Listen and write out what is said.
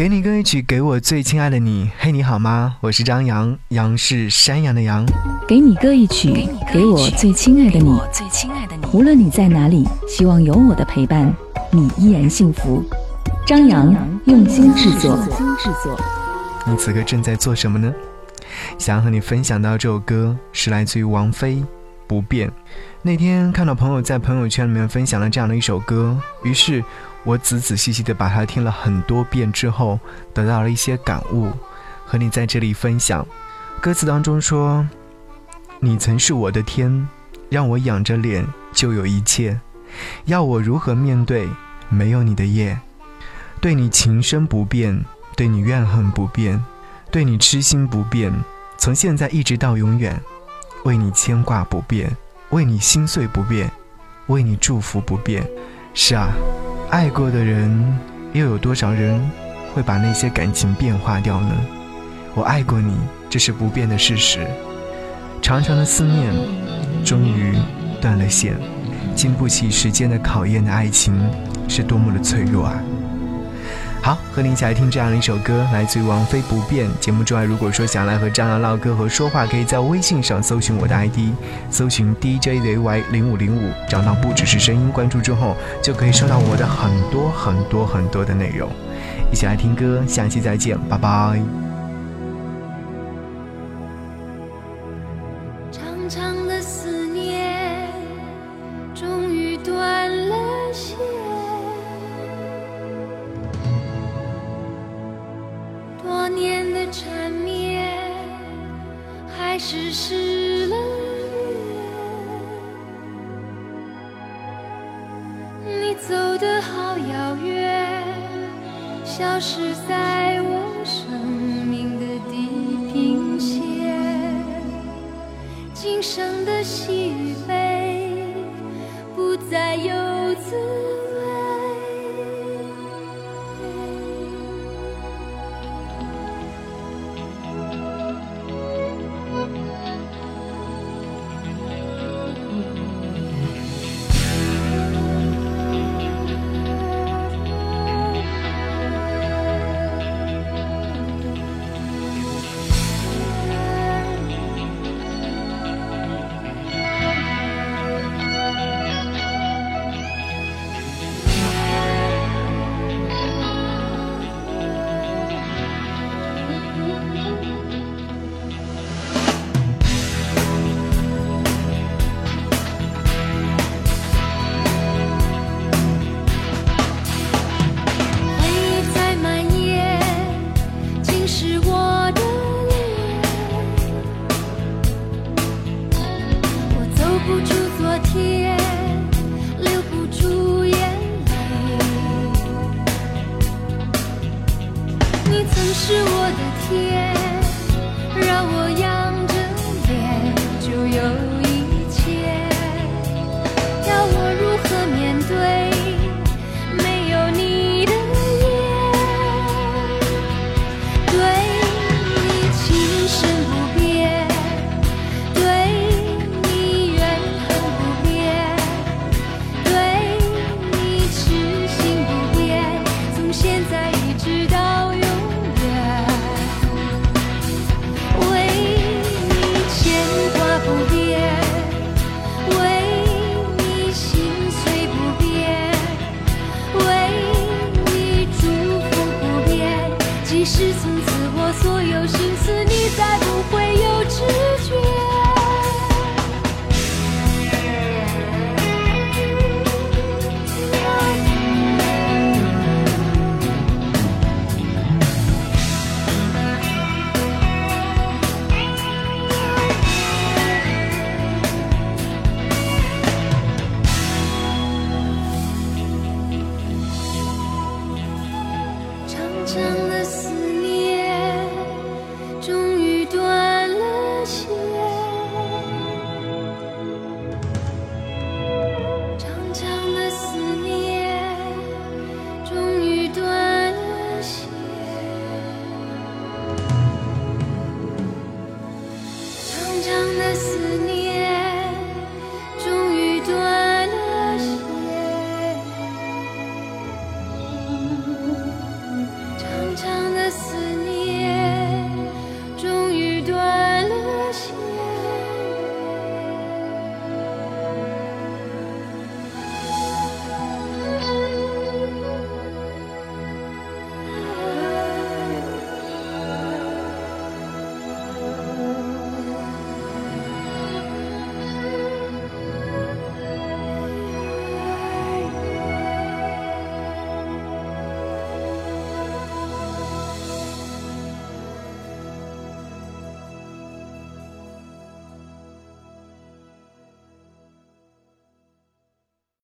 给你歌一曲，给我最亲爱的你。嘿，你好吗？我是张扬，杨是山羊的羊。给你歌一曲，给我最亲爱的你。无论你在哪里，希望有我的陪伴，你依然幸福。张扬用心制作。你此刻正在做什么呢？想和你分享到这首歌是来自于王菲，《不变》。那天看到朋友在朋友圈里面分享了这样的一首歌，于是。我仔仔细细的把它听了很多遍之后，得到了一些感悟，和你在这里分享。歌词当中说：“你曾是我的天，让我仰着脸就有一切，要我如何面对没有你的夜？对你情深不变，对你怨恨不变，对你痴心不变，从现在一直到永远，为你牵挂不变，为你心碎不变，为你祝福不变。”是啊。爱过的人，又有多少人会把那些感情变化掉呢？我爱过你，这是不变的事实。长长的思念，终于断了线。经不起时间的考验的爱情，是多么的脆弱啊！好，和你一起来听这样的一首歌，来自于王菲《不变》。节目之外，如果说想来和张扬唠嗑和说话，可以在微信上搜寻我的 ID，搜寻 DJZY 零五零五，找到不只是声音，关注之后就可以收到我的很多很多很多的内容。一起来听歌，下期再见，拜拜。长长的思念，终于断了线。缠绵，还是失了约。你走得好遥远，消失在我生命的地平线。今生的喜与悲，不再有滋。长的思念终于断了线，长长的思念终于断了线，长长的。